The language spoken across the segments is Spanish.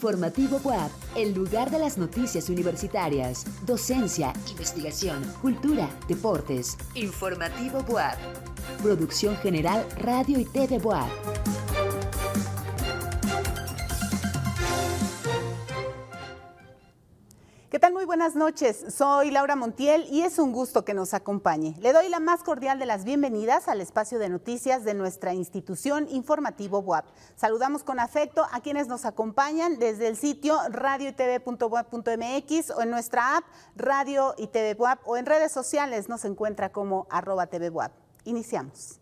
Informativo WAP, el lugar de las noticias universitarias, docencia, investigación, cultura, deportes. Informativo WAP. Producción General Radio y TV WAP. Tal? Muy buenas noches. Soy Laura Montiel y es un gusto que nos acompañe. Le doy la más cordial de las bienvenidas al espacio de noticias de nuestra institución informativo WAP. Saludamos con afecto a quienes nos acompañan desde el sitio radioitv.wap.mx o en nuestra app Radio y TV WAP o en redes sociales nos encuentra como arroba TV. Iniciamos.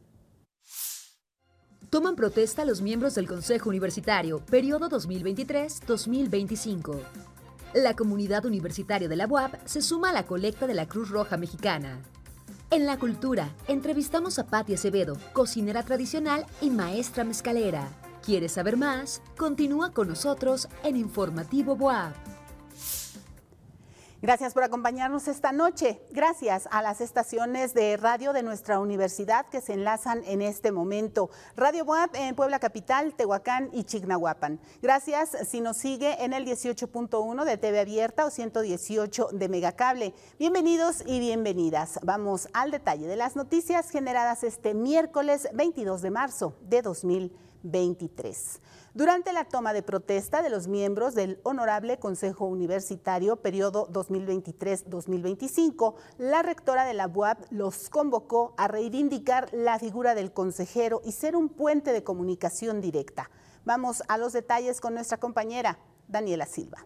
Toman protesta los miembros del Consejo Universitario, periodo 2023-2025. La comunidad universitaria de la UAP se suma a la colecta de la Cruz Roja Mexicana. En la cultura, entrevistamos a Patti Acevedo, cocinera tradicional y maestra mezcalera. ¿Quieres saber más? Continúa con nosotros en Informativo BOAP. Gracias por acompañarnos esta noche. Gracias a las estaciones de radio de nuestra universidad que se enlazan en este momento. Radio WAP en Puebla Capital, Tehuacán y Chignahuapan. Gracias si nos sigue en el 18.1 de TV Abierta o 118 de Megacable. Bienvenidos y bienvenidas. Vamos al detalle de las noticias generadas este miércoles 22 de marzo de 2023. Durante la toma de protesta de los miembros del Honorable Consejo Universitario, periodo 2023-2025, la rectora de la UAP los convocó a reivindicar la figura del consejero y ser un puente de comunicación directa. Vamos a los detalles con nuestra compañera Daniela Silva.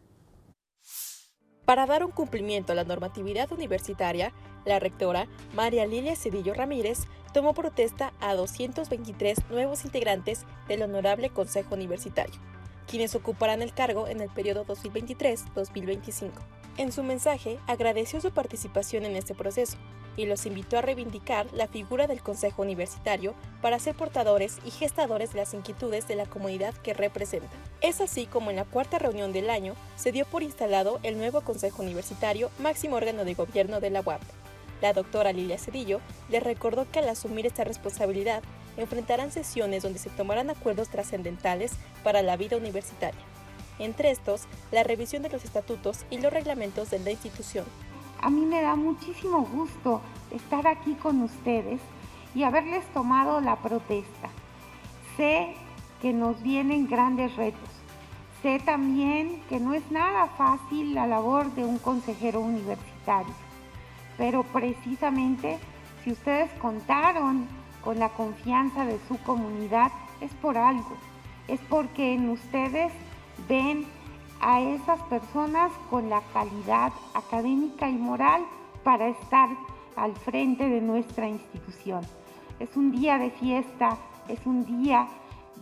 Para dar un cumplimiento a la normatividad universitaria, la rectora María Lilia Cedillo Ramírez tomó protesta a 223 nuevos integrantes del Honorable Consejo Universitario, quienes ocuparán el cargo en el periodo 2023-2025. En su mensaje agradeció su participación en este proceso y los invitó a reivindicar la figura del Consejo Universitario para ser portadores y gestadores de las inquietudes de la comunidad que representan. Es así como en la cuarta reunión del año se dio por instalado el nuevo Consejo Universitario, máximo órgano de gobierno de la UAP, la doctora Lilia Cedillo le recordó que al asumir esta responsabilidad enfrentarán sesiones donde se tomarán acuerdos trascendentales para la vida universitaria. Entre estos, la revisión de los estatutos y los reglamentos de la institución. A mí me da muchísimo gusto estar aquí con ustedes y haberles tomado la protesta. Sé que nos vienen grandes retos. Sé también que no es nada fácil la labor de un consejero universitario pero precisamente si ustedes contaron con la confianza de su comunidad, es por algo, es porque en ustedes ven a esas personas con la calidad académica y moral para estar al frente de nuestra institución. Es un día de fiesta, es un día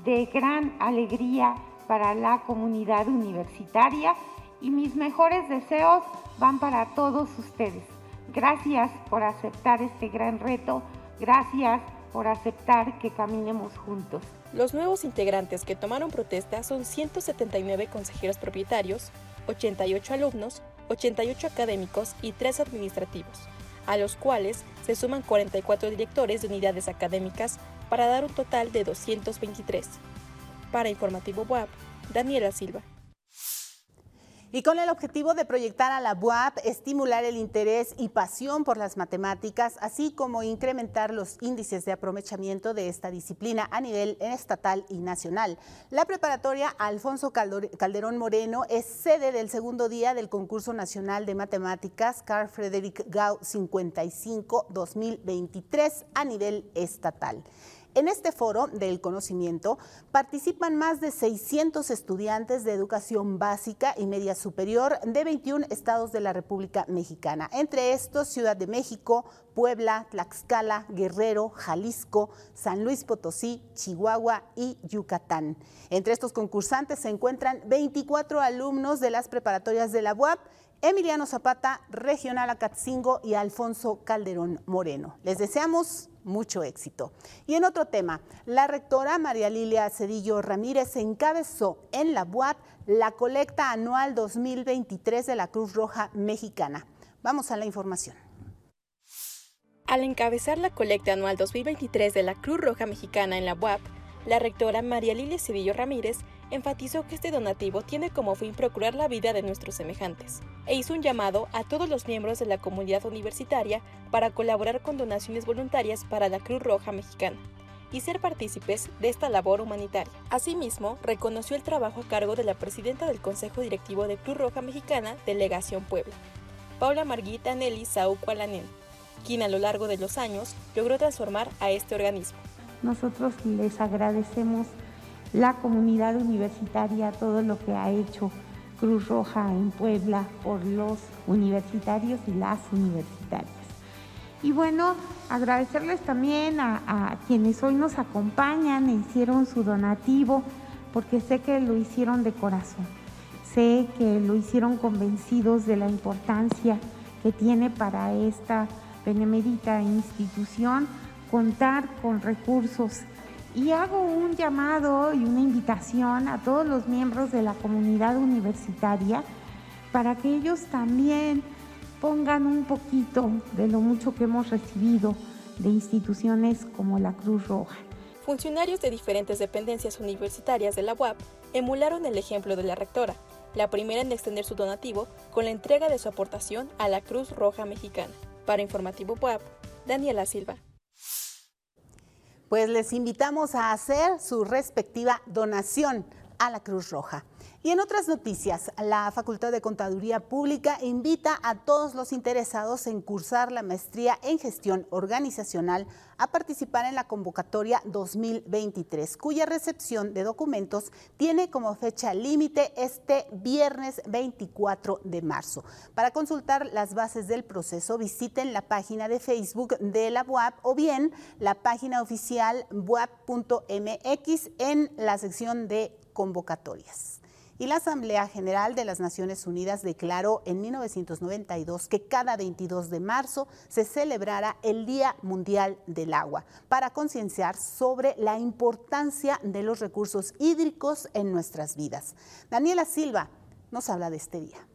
de gran alegría para la comunidad universitaria y mis mejores deseos van para todos ustedes. Gracias por aceptar este gran reto. Gracias por aceptar que caminemos juntos. Los nuevos integrantes que tomaron protesta son 179 consejeros propietarios, 88 alumnos, 88 académicos y 3 administrativos, a los cuales se suman 44 directores de unidades académicas para dar un total de 223. Para Informativo WAP, Daniela Silva y con el objetivo de proyectar a la UAP, estimular el interés y pasión por las matemáticas, así como incrementar los índices de aprovechamiento de esta disciplina a nivel estatal y nacional. La preparatoria Alfonso Calderón Moreno es sede del segundo día del concurso nacional de matemáticas Carl Frederick Gau 55 2023 a nivel estatal. En este foro del conocimiento participan más de 600 estudiantes de educación básica y media superior de 21 estados de la República Mexicana, entre estos Ciudad de México, Puebla, Tlaxcala, Guerrero, Jalisco, San Luis Potosí, Chihuahua y Yucatán. Entre estos concursantes se encuentran 24 alumnos de las preparatorias de la UAP Emiliano Zapata, Regional Acatzingo y Alfonso Calderón Moreno. Les deseamos mucho éxito. Y en otro tema, la rectora María Lilia Cedillo Ramírez encabezó en la UAP la colecta anual 2023 de la Cruz Roja Mexicana. Vamos a la información. Al encabezar la colecta anual 2023 de la Cruz Roja Mexicana en la UAP, La rectora María Lilia Cedillo Ramírez enfatizó que este donativo tiene como fin procurar la vida de nuestros semejantes e hizo un llamado a todos los miembros de la comunidad universitaria para colaborar con donaciones voluntarias para la Cruz Roja Mexicana y ser partícipes de esta labor humanitaria. Asimismo, reconoció el trabajo a cargo de la presidenta del Consejo Directivo de Cruz Roja Mexicana, Delegación Puebla, Paula Marguita Nelly Saucualanen, quien a lo largo de los años logró transformar a este organismo. Nosotros les agradecemos la comunidad universitaria, todo lo que ha hecho Cruz Roja en Puebla por los universitarios y las universitarias. Y bueno, agradecerles también a, quienes hoy nos acompañan e hicieron su donativo, porque sé que lo hicieron de corazón. Sé que lo hicieron convencidos de la importancia que tiene para esta benemérita institución contar con recursos. Y hago un llamado y una invitación a todos los miembros de la comunidad universitaria para que ellos también pongan un poquito de lo mucho que hemos recibido de instituciones como la Cruz Roja. Funcionarios de diferentes dependencias universitarias de la UAP emularon el ejemplo de la rectora, la primera en extender su donativo con la entrega de su aportación a la Cruz Roja Mexicana. Para Informativo UAP, Daniela Silva. Pues les invitamos a hacer su respectiva donación a la Cruz Roja. Y en otras noticias, la Facultad de Contaduría Pública invita a todos los interesados en cursar la maestría en gestión organizacional a participar en la convocatoria 2023, cuya recepción de documentos tiene como fecha límite este viernes 24 de marzo. Para consultar las bases del proceso, visiten la página de Facebook de la BUAP o bien la página oficial buap.mx en la sección de convocatorias y la Asamblea General de las Naciones Unidas declaró en 1992 que cada 22 de marzo se celebrara el Día Mundial del Agua para concienciar sobre la importancia de los recursos hídricos en nuestras vidas. Daniela Silva nos habla de este día.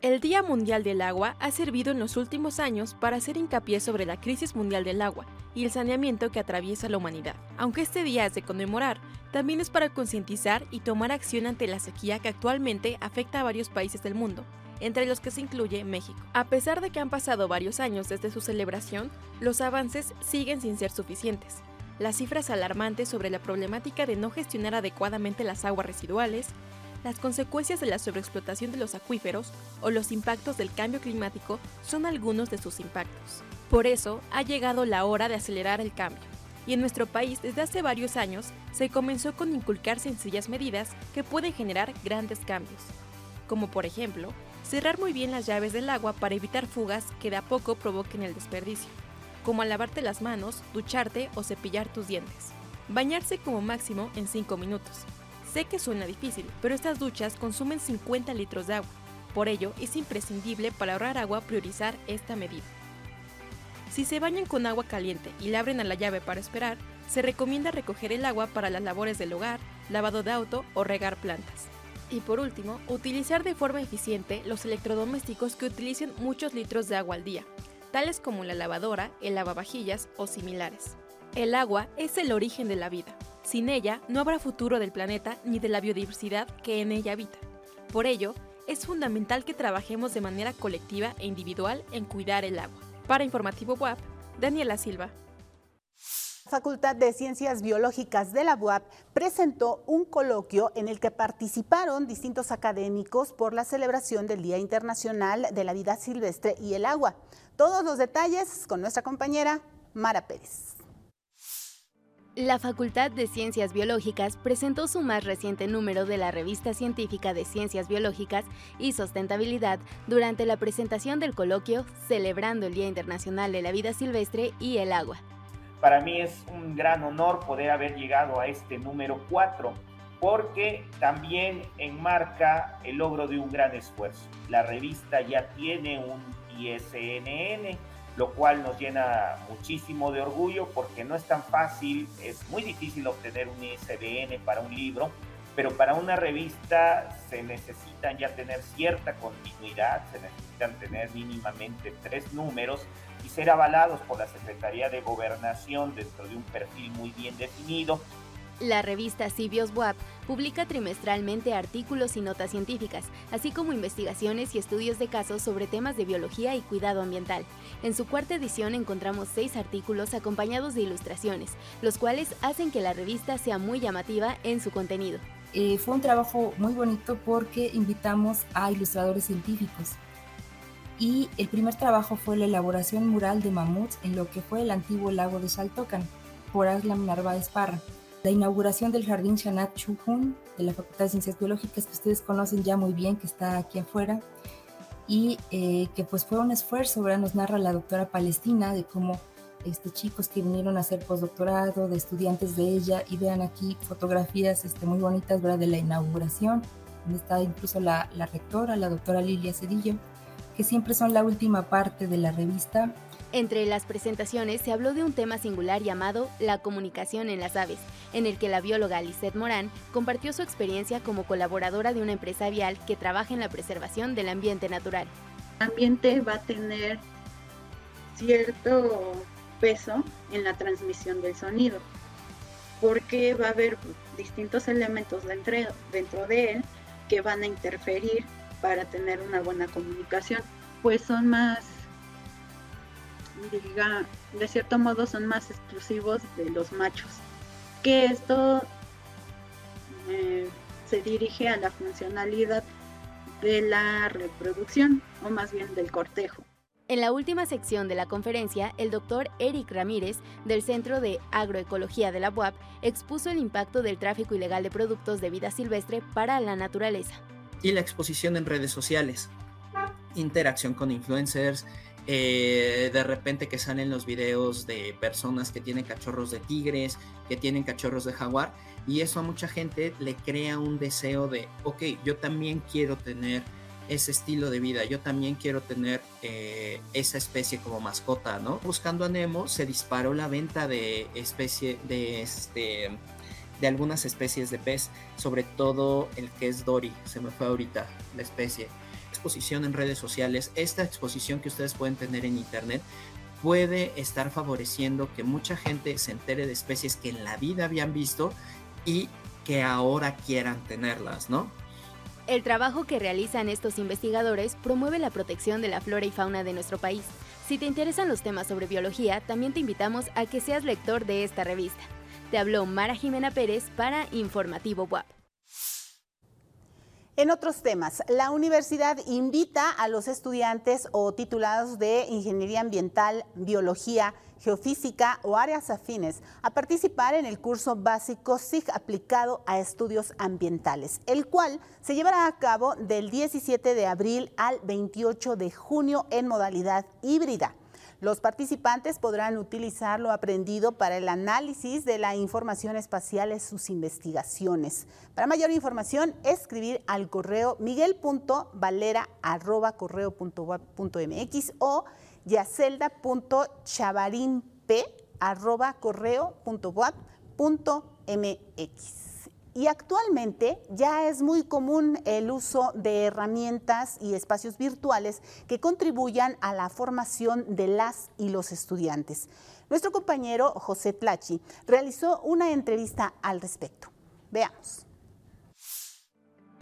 El Día Mundial del Agua ha servido en los últimos años para hacer hincapié sobre la crisis mundial del agua y el saneamiento que atraviesa la humanidad. Aunque este día es de conmemorar, también es para concientizar y tomar acción ante la sequía que actualmente afecta a varios países del mundo, entre los que se incluye México. A pesar de que han pasado varios años desde su celebración, los avances siguen sin ser suficientes. Las cifras alarmantes sobre la problemática de no gestionar adecuadamente las aguas residuales, las consecuencias de la sobreexplotación de los acuíferos o los impactos del cambio climático son algunos de sus impactos. Por eso ha llegado la hora de acelerar el cambio. Y en nuestro país desde hace varios años se comenzó con inculcar sencillas medidas que pueden generar grandes cambios, como por ejemplo, cerrar muy bien las llaves del agua para evitar fugas que de a poco provoquen el desperdicio, como lavarte las manos, ducharte o cepillar tus dientes. Bañarse como máximo en 5 minutos, Sé que suena difícil, pero estas duchas consumen 50 litros de agua. Por ello, es imprescindible para ahorrar agua priorizar esta medida. Si se bañan con agua caliente y la abren a la llave para esperar, se recomienda recoger el agua para las labores del hogar, lavado de auto o regar plantas. Y por último, utilizar de forma eficiente los electrodomésticos que utilicen muchos litros de agua al día, tales como la lavadora, el lavavajillas o similares. El agua es el origen de la vida. Sin ella no habrá futuro del planeta ni de la biodiversidad que en ella habita. Por ello, es fundamental que trabajemos de manera colectiva e individual en cuidar el agua. Para Informativo WAP, Daniela Silva. Facultad de Ciencias Biológicas de la UAP presentó un coloquio en el que participaron distintos académicos por la celebración del Día Internacional de la Vida Silvestre y el Agua. Todos los detalles con nuestra compañera Mara Pérez. La Facultad de Ciencias Biológicas presentó su más reciente número de la revista científica de Ciencias Biológicas y Sustentabilidad durante la presentación del coloquio Celebrando el Día Internacional de la Vida Silvestre y el Agua. Para mí es un gran honor poder haber llegado a este número 4 porque también enmarca el logro de un gran esfuerzo. La revista ya tiene un ISNN lo cual nos llena muchísimo de orgullo porque no es tan fácil, es muy difícil obtener un ISBN para un libro, pero para una revista se necesitan ya tener cierta continuidad, se necesitan tener mínimamente tres números y ser avalados por la Secretaría de Gobernación dentro de un perfil muy bien definido la revista Cibios WAP publica trimestralmente artículos y notas científicas, así como investigaciones y estudios de casos sobre temas de biología y cuidado ambiental. En su cuarta edición encontramos seis artículos acompañados de ilustraciones, los cuales hacen que la revista sea muy llamativa en su contenido. Eh, fue un trabajo muy bonito porque invitamos a ilustradores científicos. Y el primer trabajo fue la elaboración mural de mamuts en lo que fue el antiguo lago de Saltocan, por Aslam Narváez Parra la inauguración del Jardín Shanat Chuhun de la Facultad de Ciencias Biológicas, que ustedes conocen ya muy bien, que está aquí afuera, y eh, que pues fue un esfuerzo, ¿verdad? Nos narra la doctora Palestina de cómo este, chicos que vinieron a hacer postdoctorado, de estudiantes de ella, y vean aquí fotografías este, muy bonitas, ¿verdad? De la inauguración, donde está incluso la, la rectora, la doctora Lilia Cedillo, que siempre son la última parte de la revista entre las presentaciones se habló de un tema singular llamado la comunicación en las aves, en el que la bióloga Lisette Morán compartió su experiencia como colaboradora de una empresa vial que trabaja en la preservación del ambiente natural. El ambiente va a tener cierto peso en la transmisión del sonido, porque va a haber distintos elementos dentro, dentro de él que van a interferir para tener una buena comunicación, pues son más diga, de cierto modo son más exclusivos de los machos. Que esto eh, se dirige a la funcionalidad de la reproducción, o más bien del cortejo. En la última sección de la conferencia, el doctor Eric Ramírez, del Centro de Agroecología de la UAP, expuso el impacto del tráfico ilegal de productos de vida silvestre para la naturaleza. Y la exposición en redes sociales, interacción con influencers, eh, de repente que salen los videos de personas que tienen cachorros de tigres, que tienen cachorros de jaguar, y eso a mucha gente le crea un deseo de, ok, yo también quiero tener ese estilo de vida, yo también quiero tener eh, esa especie como mascota, ¿no? Buscando a Nemo se disparó la venta de especie de este de algunas especies de pez, sobre todo el que es Dory, se me fue ahorita la especie exposición en redes sociales, esta exposición que ustedes pueden tener en internet, puede estar favoreciendo que mucha gente se entere de especies que en la vida habían visto y que ahora quieran tenerlas, ¿no? El trabajo que realizan estos investigadores promueve la protección de la flora y fauna de nuestro país. Si te interesan los temas sobre biología, también te invitamos a que seas lector de esta revista. Te habló Mara Jimena Pérez para Informativo WAP. En otros temas, la universidad invita a los estudiantes o titulados de Ingeniería Ambiental, Biología, Geofísica o áreas afines a participar en el curso básico SIG aplicado a estudios ambientales, el cual se llevará a cabo del 17 de abril al 28 de junio en modalidad híbrida. Los participantes podrán utilizar lo aprendido para el análisis de la información espacial en sus investigaciones. Para mayor información, escribir al correo miguel.valera.correo.mx o yacelda.chavarinp.correo.mx y actualmente ya es muy común el uso de herramientas y espacios virtuales que contribuyan a la formación de las y los estudiantes. Nuestro compañero José Tlachi realizó una entrevista al respecto. Veamos.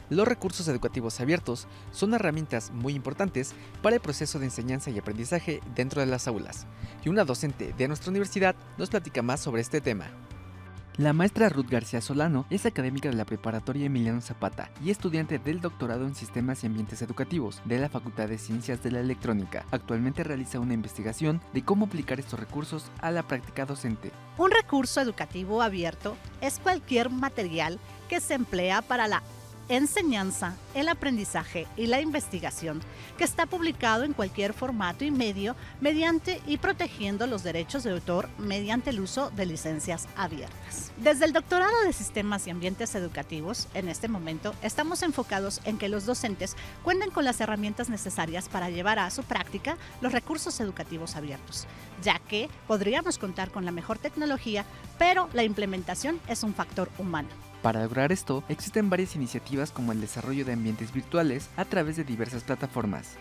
Los recursos educativos abiertos son herramientas muy importantes para el proceso de enseñanza y aprendizaje dentro de las aulas, y una docente de nuestra universidad nos platica más sobre este tema. La maestra Ruth García Solano es académica de la preparatoria Emiliano Zapata y estudiante del doctorado en Sistemas y Ambientes Educativos de la Facultad de Ciencias de la Electrónica. Actualmente realiza una investigación de cómo aplicar estos recursos a la práctica docente. Un recurso educativo abierto es cualquier material que se emplea para la enseñanza, el aprendizaje y la investigación, que está publicado en cualquier formato y medio mediante y protegiendo los derechos de autor mediante el uso de licencias abiertas. Desde el doctorado de Sistemas y Ambientes Educativos, en este momento, estamos enfocados en que los docentes cuenten con las herramientas necesarias para llevar a su práctica los recursos educativos abiertos, ya que podríamos contar con la mejor tecnología, pero la implementación es un factor humano. Para lograr esto, existen varias iniciativas como el desarrollo de ambientes virtuales a través de diversas plataformas.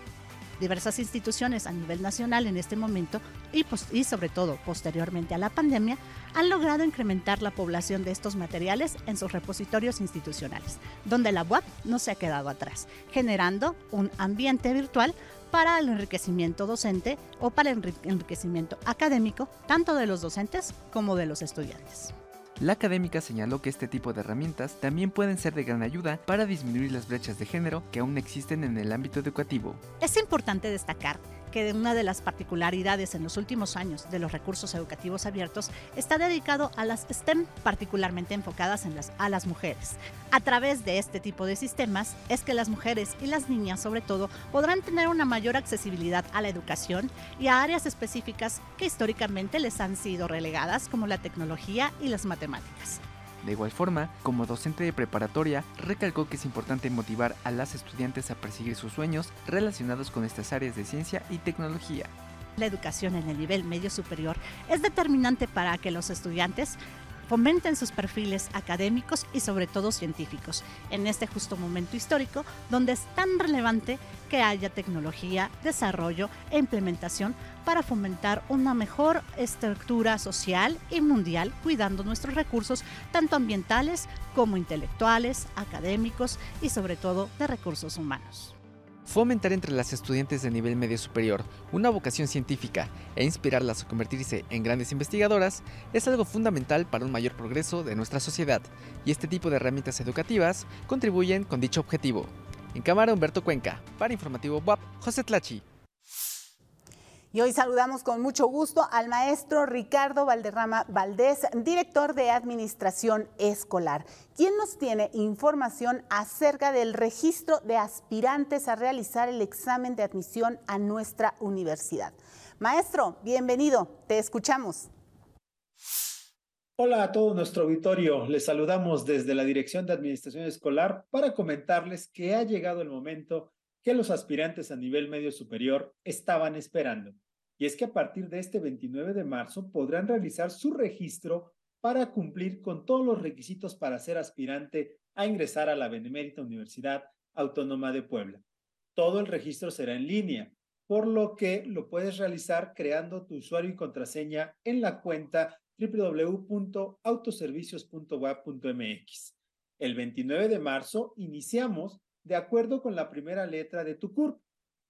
Diversas instituciones a nivel nacional en este momento y, y, sobre todo posteriormente a la pandemia han logrado incrementar la población de estos materiales en sus repositorios institucionales, donde la UAP no se ha quedado atrás, generando un ambiente virtual para el enriquecimiento docente o para el enriquecimiento académico, tanto de los docentes como de los estudiantes. La académica señaló que este tipo de herramientas también pueden ser de gran ayuda para disminuir las brechas de género que aún existen en el ámbito educativo. Es importante destacar que una de las particularidades en los últimos años de los recursos educativos abiertos está dedicado a las STEM, particularmente enfocadas en las, a las mujeres. A través de este tipo de sistemas es que las mujeres y las niñas sobre todo podrán tener una mayor accesibilidad a la educación y a áreas específicas que históricamente les han sido relegadas como la tecnología y las matemáticas. De igual forma, como docente de preparatoria, recalcó que es importante motivar a las estudiantes a perseguir sus sueños relacionados con estas áreas de ciencia y tecnología. La educación en el nivel medio superior es determinante para que los estudiantes fomenten sus perfiles académicos y sobre todo científicos en este justo momento histórico donde es tan relevante que haya tecnología, desarrollo e implementación para fomentar una mejor estructura social y mundial cuidando nuestros recursos tanto ambientales como intelectuales, académicos y sobre todo de recursos humanos. Fomentar entre las estudiantes de nivel medio superior una vocación científica e inspirarlas a convertirse en grandes investigadoras es algo fundamental para un mayor progreso de nuestra sociedad, y este tipo de herramientas educativas contribuyen con dicho objetivo. En cámara Humberto Cuenca, para Informativo WAP, José Tlachi. Y hoy saludamos con mucho gusto al maestro Ricardo Valderrama Valdés, director de Administración Escolar, quien nos tiene información acerca del registro de aspirantes a realizar el examen de admisión a nuestra universidad. Maestro, bienvenido, te escuchamos. Hola a todo nuestro auditorio, les saludamos desde la Dirección de Administración Escolar para comentarles que ha llegado el momento que los aspirantes a nivel medio superior estaban esperando y es que a partir de este 29 de marzo podrán realizar su registro para cumplir con todos los requisitos para ser aspirante a ingresar a la Benemérita Universidad Autónoma de Puebla. Todo el registro será en línea, por lo que lo puedes realizar creando tu usuario y contraseña en la cuenta www.autoservicios.web.mx. El 29 de marzo iniciamos de acuerdo con la primera letra de tu CURP.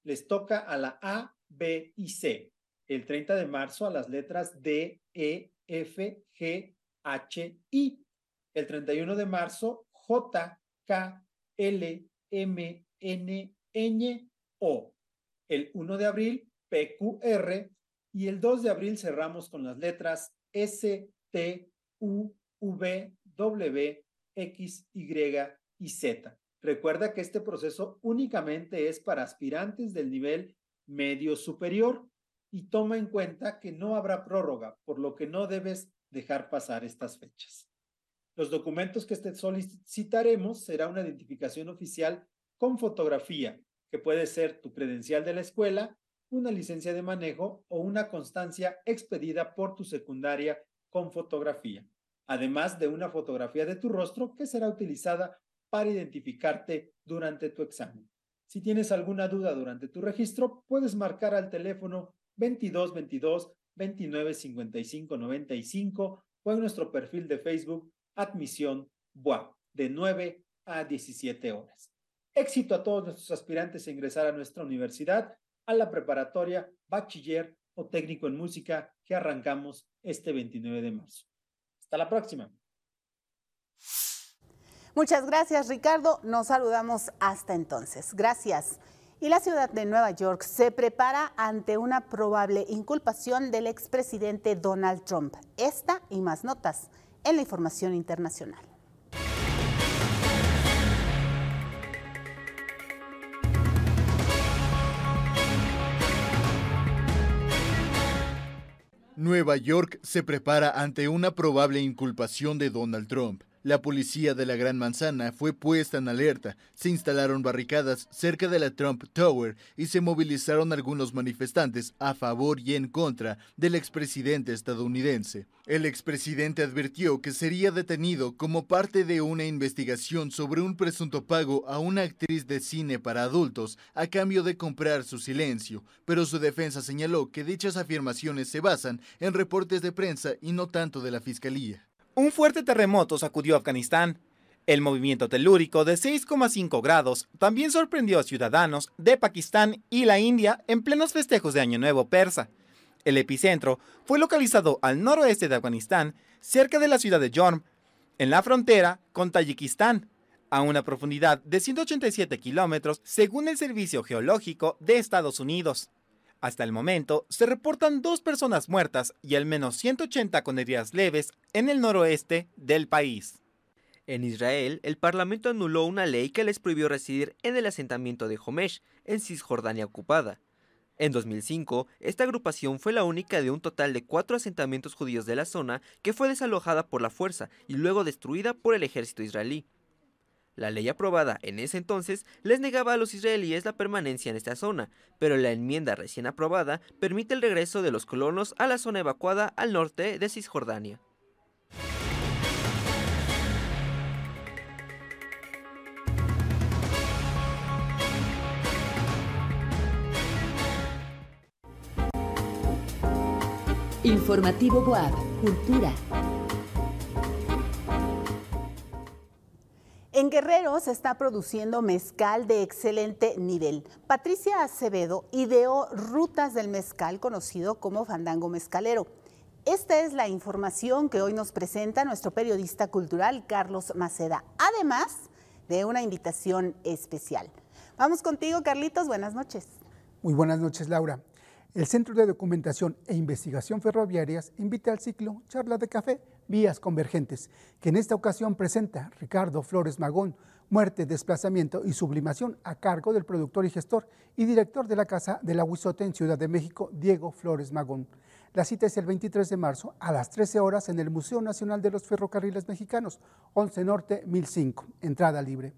Les toca a la A, B y C el 30 de marzo a las letras D, E, F, G, H, I. El 31 de marzo, J, K, L, M, N, Ñ, O. El 1 de abril, P, Q, R. Y el 2 de abril cerramos con las letras S, T, U, V, W, X, Y y Z. Recuerda que este proceso únicamente es para aspirantes del nivel medio superior y toma en cuenta que no habrá prórroga, por lo que no debes dejar pasar estas fechas. Los documentos que te solicitaremos será una identificación oficial con fotografía, que puede ser tu credencial de la escuela, una licencia de manejo o una constancia expedida por tu secundaria con fotografía, además de una fotografía de tu rostro que será utilizada para identificarte durante tu examen. Si tienes alguna duda durante tu registro, puedes marcar al teléfono 22 22 29 55 95 o en nuestro perfil de Facebook Admisión BUA de 9 a 17 horas. Éxito a todos nuestros aspirantes a ingresar a nuestra universidad, a la preparatoria, bachiller o técnico en música que arrancamos este 29 de marzo. Hasta la próxima. Muchas gracias, Ricardo. Nos saludamos hasta entonces. Gracias y la ciudad de Nueva York se prepara ante una probable inculpación del expresidente Donald Trump. Esta y más notas en la información internacional. Nueva York se prepara ante una probable inculpación de Donald Trump. La policía de la Gran Manzana fue puesta en alerta, se instalaron barricadas cerca de la Trump Tower y se movilizaron algunos manifestantes a favor y en contra del expresidente estadounidense. El expresidente advirtió que sería detenido como parte de una investigación sobre un presunto pago a una actriz de cine para adultos a cambio de comprar su silencio, pero su defensa señaló que dichas afirmaciones se basan en reportes de prensa y no tanto de la fiscalía. Un fuerte terremoto sacudió Afganistán. El movimiento telúrico de 6,5 grados también sorprendió a ciudadanos de Pakistán y la India en plenos festejos de Año Nuevo persa. El epicentro fue localizado al noroeste de Afganistán, cerca de la ciudad de Jorm, en la frontera con Tayikistán, a una profundidad de 187 kilómetros según el Servicio Geológico de Estados Unidos. Hasta el momento, se reportan dos personas muertas y al menos 180 con heridas leves en el noroeste del país. En Israel, el Parlamento anuló una ley que les prohibió residir en el asentamiento de Homesh, en Cisjordania ocupada. En 2005, esta agrupación fue la única de un total de cuatro asentamientos judíos de la zona que fue desalojada por la fuerza y luego destruida por el ejército israelí. La ley aprobada en ese entonces les negaba a los israelíes la permanencia en esta zona, pero la enmienda recién aprobada permite el regreso de los colonos a la zona evacuada al norte de Cisjordania. Informativo Boab, Cultura. En Guerrero se está produciendo mezcal de excelente nivel. Patricia Acevedo ideó rutas del mezcal conocido como fandango mezcalero. Esta es la información que hoy nos presenta nuestro periodista cultural Carlos Maceda, además de una invitación especial. Vamos contigo, Carlitos, buenas noches. Muy buenas noches, Laura. El Centro de Documentación e Investigación Ferroviarias invita al ciclo Charla de Café Vías Convergentes, que en esta ocasión presenta Ricardo Flores Magón, Muerte, Desplazamiento y Sublimación a cargo del productor y gestor y director de la Casa del Aguizote en Ciudad de México, Diego Flores Magón. La cita es el 23 de marzo a las 13 horas en el Museo Nacional de los Ferrocarriles Mexicanos, 11 Norte 1005, entrada libre.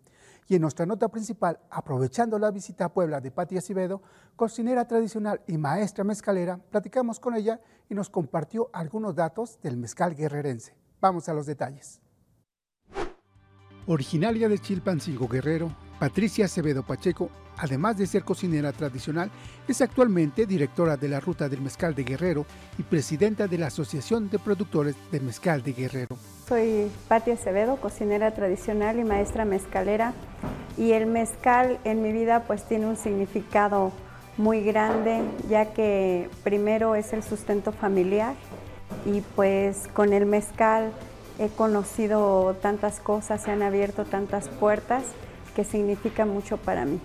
Y en nuestra nota principal, aprovechando la visita a Puebla de Patia Cibedo, cocinera tradicional y maestra mezcalera, platicamos con ella y nos compartió algunos datos del mezcal guerrerense. Vamos a los detalles. Originaria de Chilpancingo Guerrero, Patricia Acevedo Pacheco, además de ser cocinera tradicional, es actualmente directora de la Ruta del Mezcal de Guerrero y presidenta de la Asociación de Productores de Mezcal de Guerrero. Soy Patia Acevedo, cocinera tradicional y maestra mezcalera, y el mezcal en mi vida pues tiene un significado muy grande, ya que primero es el sustento familiar y pues con el mezcal he conocido tantas cosas, se han abierto tantas puertas que significa mucho para mí.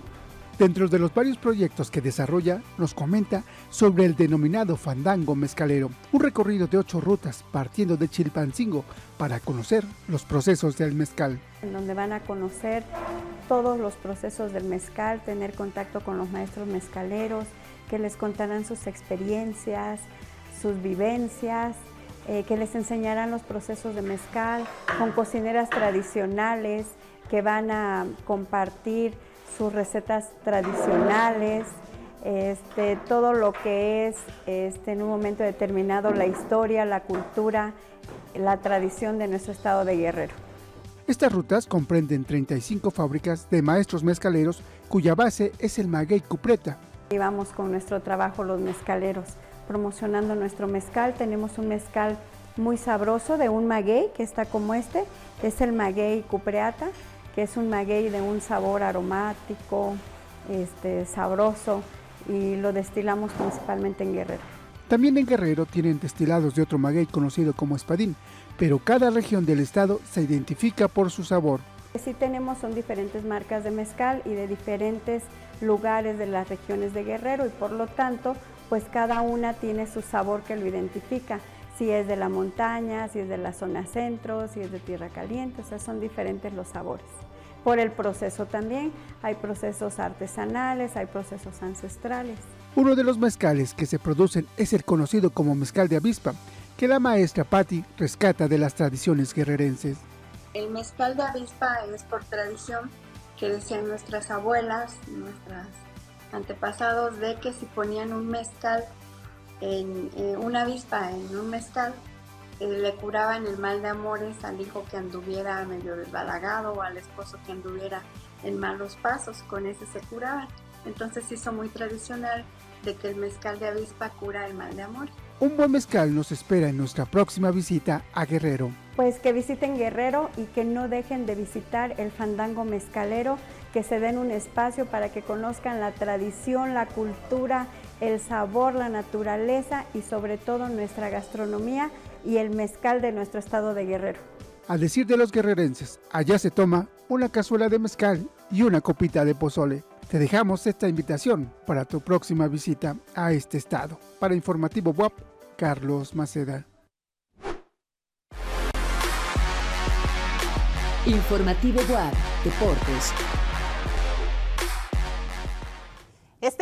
Dentro de los varios proyectos que desarrolla, nos comenta sobre el denominado Fandango Mezcalero, un recorrido de ocho rutas partiendo de Chilpancingo para conocer los procesos del mezcal. En donde van a conocer todos los procesos del mezcal, tener contacto con los maestros mezcaleros, que les contarán sus experiencias, sus vivencias, eh, que les enseñarán los procesos de mezcal, con cocineras tradicionales que van a compartir sus recetas tradicionales, este, todo lo que es este, en un momento determinado la historia, la cultura, la tradición de nuestro estado de Guerrero. Estas rutas comprenden 35 fábricas de maestros mezcaleros cuya base es el maguey cupreta. Y vamos con nuestro trabajo los mezcaleros, promocionando nuestro mezcal. Tenemos un mezcal muy sabroso de un maguey que está como este, es el maguey cupreata que es un maguey de un sabor aromático, este, sabroso, y lo destilamos principalmente en Guerrero. También en Guerrero tienen destilados de otro maguey conocido como espadín, pero cada región del estado se identifica por su sabor. Sí tenemos son diferentes marcas de mezcal y de diferentes lugares de las regiones de Guerrero y por lo tanto pues cada una tiene su sabor que lo identifica si es de la montaña, si es de la zona centro, si es de tierra caliente, o sea, son diferentes los sabores. Por el proceso también, hay procesos artesanales, hay procesos ancestrales. Uno de los mezcales que se producen es el conocido como mezcal de avispa, que la maestra Patti rescata de las tradiciones guerrerenses. el mezcal de avispa es por tradición que decían nuestras abuelas, nuestros antepasados, de que si ponían un mezcal, en eh, una avispa en un mezcal, eh, le curaban el mal de amores al hijo que anduviera medio desbalagado o al esposo que anduviera en malos pasos, con ese se curaban. Entonces hizo muy tradicional de que el mezcal de avispa cura el mal de amor. Un buen mezcal nos espera en nuestra próxima visita a Guerrero. Pues que visiten Guerrero y que no dejen de visitar el fandango mezcalero, que se den un espacio para que conozcan la tradición, la cultura, el sabor, la naturaleza y sobre todo nuestra gastronomía y el mezcal de nuestro estado de Guerrero. Al decir de los guerrerenses, allá se toma una cazuela de mezcal y una copita de pozole. Te dejamos esta invitación para tu próxima visita a este estado. Para Informativo WAP, Carlos Maceda. Informativo WAP, Deportes.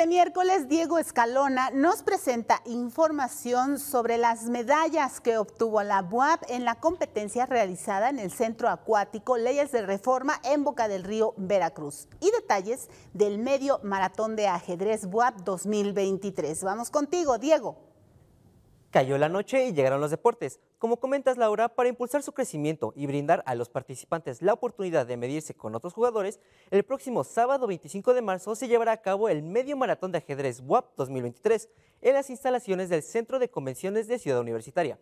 Este miércoles, Diego Escalona nos presenta información sobre las medallas que obtuvo la BUAP en la competencia realizada en el Centro Acuático Leyes de Reforma en Boca del Río, Veracruz. Y detalles del medio maratón de ajedrez BUAP 2023. Vamos contigo, Diego. Cayó la noche y llegaron los deportes. Como comentas, Laura, para impulsar su crecimiento y brindar a los participantes la oportunidad de medirse con otros jugadores, el próximo sábado 25 de marzo se llevará a cabo el Medio Maratón de Ajedrez WAP 2023 en las instalaciones del Centro de Convenciones de Ciudad Universitaria.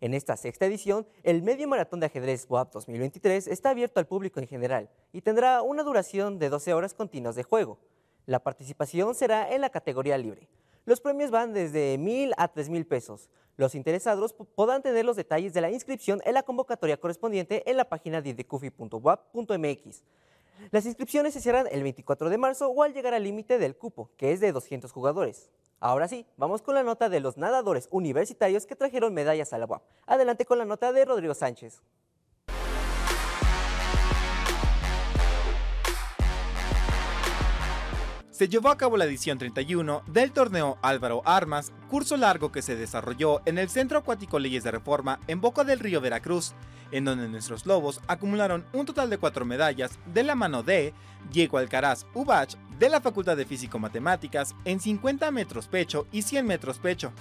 En esta sexta edición, el Medio Maratón de Ajedrez WAP 2023 está abierto al público en general y tendrá una duración de 12 horas continuas de juego. La participación será en la categoría libre. Los premios van desde mil a tres mil pesos. Los interesados podrán tener los detalles de la inscripción en la convocatoria correspondiente en la página de decufi.wap.mx. Las inscripciones se cierran el 24 de marzo o al llegar al límite del cupo, que es de 200 jugadores. Ahora sí, vamos con la nota de los nadadores universitarios que trajeron medallas a la UAP. Adelante con la nota de Rodrigo Sánchez. Se llevó a cabo la edición 31 del torneo Álvaro Armas, curso largo que se desarrolló en el Centro Acuático Leyes de Reforma en Boca del Río Veracruz, en donde nuestros lobos acumularon un total de cuatro medallas de la mano de Diego Alcaraz Ubach de la Facultad de Físico-Matemáticas en 50 metros pecho y 100 metros pecho,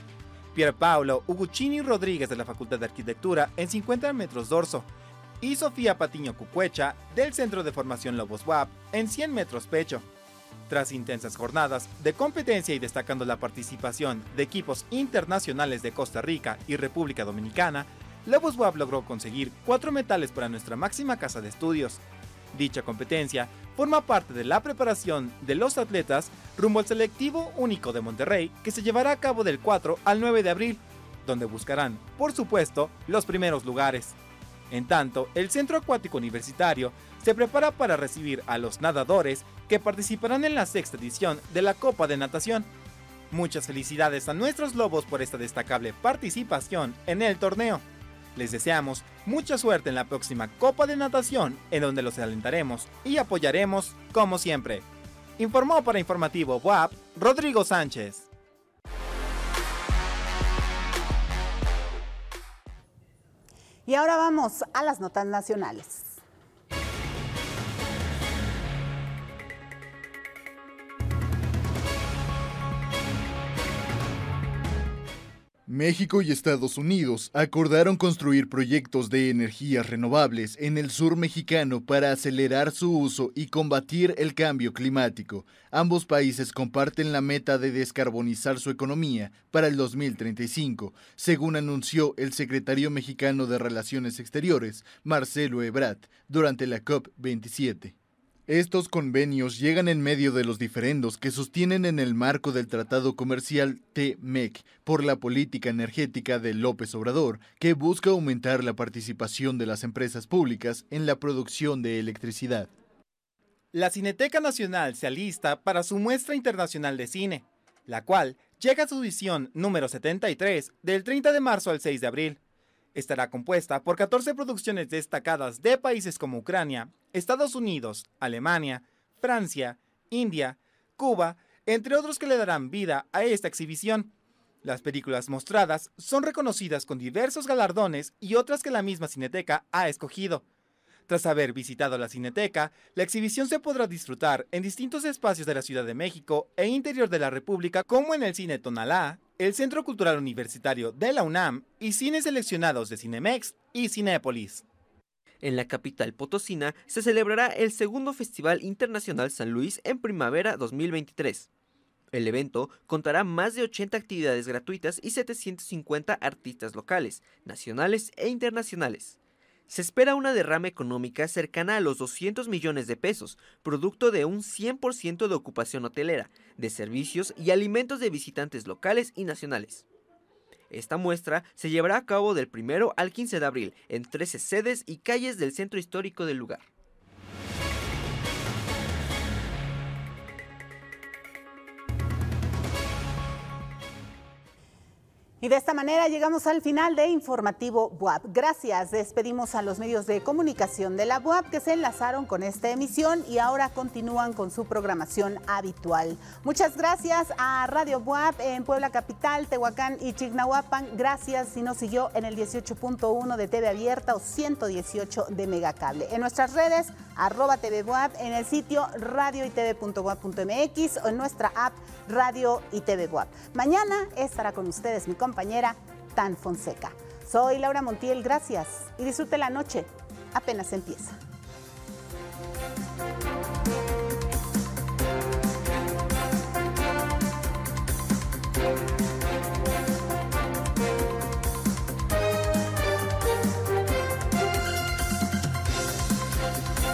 Pier Paolo Uguccini Rodríguez de la Facultad de Arquitectura en 50 metros dorso, y Sofía Patiño Cucuecha del Centro de Formación Lobos WAP en 100 metros pecho. Tras intensas jornadas de competencia y destacando la participación de equipos internacionales de Costa Rica y República Dominicana, Lobos WAP logró conseguir cuatro metales para nuestra máxima casa de estudios. Dicha competencia forma parte de la preparación de los atletas rumbo al selectivo único de Monterrey que se llevará a cabo del 4 al 9 de abril, donde buscarán, por supuesto, los primeros lugares. En tanto, el Centro Acuático Universitario se prepara para recibir a los nadadores que participarán en la sexta edición de la Copa de Natación. Muchas felicidades a nuestros lobos por esta destacable participación en el torneo. Les deseamos mucha suerte en la próxima Copa de Natación, en donde los alentaremos y apoyaremos como siempre. Informó para Informativo WAP Rodrigo Sánchez. Y ahora vamos a las notas nacionales. México y Estados Unidos acordaron construir proyectos de energías renovables en el sur mexicano para acelerar su uso y combatir el cambio climático. Ambos países comparten la meta de descarbonizar su economía para el 2035, según anunció el secretario mexicano de Relaciones Exteriores, Marcelo Ebrard, durante la COP27. Estos convenios llegan en medio de los diferendos que sostienen en el marco del Tratado Comercial TMEC por la política energética de López Obrador, que busca aumentar la participación de las empresas públicas en la producción de electricidad. La Cineteca Nacional se alista para su muestra internacional de cine, la cual llega a su edición número 73 del 30 de marzo al 6 de abril. Estará compuesta por 14 producciones destacadas de países como Ucrania, Estados Unidos, Alemania, Francia, India, Cuba, entre otros que le darán vida a esta exhibición. Las películas mostradas son reconocidas con diversos galardones y otras que la misma Cineteca ha escogido. Tras haber visitado la Cineteca, la exhibición se podrá disfrutar en distintos espacios de la Ciudad de México e interior de la República, como en el Cine Tonalá, el Centro Cultural Universitario de la UNAM y cines seleccionados de Cinemex y Cinépolis. En la capital potosina se celebrará el segundo Festival Internacional San Luis en primavera 2023. El evento contará más de 80 actividades gratuitas y 750 artistas locales, nacionales e internacionales. Se espera una derrama económica cercana a los 200 millones de pesos, producto de un 100% de ocupación hotelera, de servicios y alimentos de visitantes locales y nacionales. Esta muestra se llevará a cabo del 1 al 15 de abril en 13 sedes y calles del centro histórico del lugar. Y de esta manera llegamos al final de Informativo BUAP. Gracias. Despedimos a los medios de comunicación de la BUAP que se enlazaron con esta emisión y ahora continúan con su programación habitual. Muchas gracias a Radio BUAP en Puebla Capital, Tehuacán y Chignahuapan. Gracias si nos siguió en el 18.1 de TV Abierta o 118 de Megacable. En nuestras redes, arroba TV BUAP, en el sitio radio y o en nuestra app Radio y TV BUAP. Mañana estará con ustedes mi compañero compañera Tan Fonseca. Soy Laura Montiel, gracias y disfrute la noche. Apenas empieza.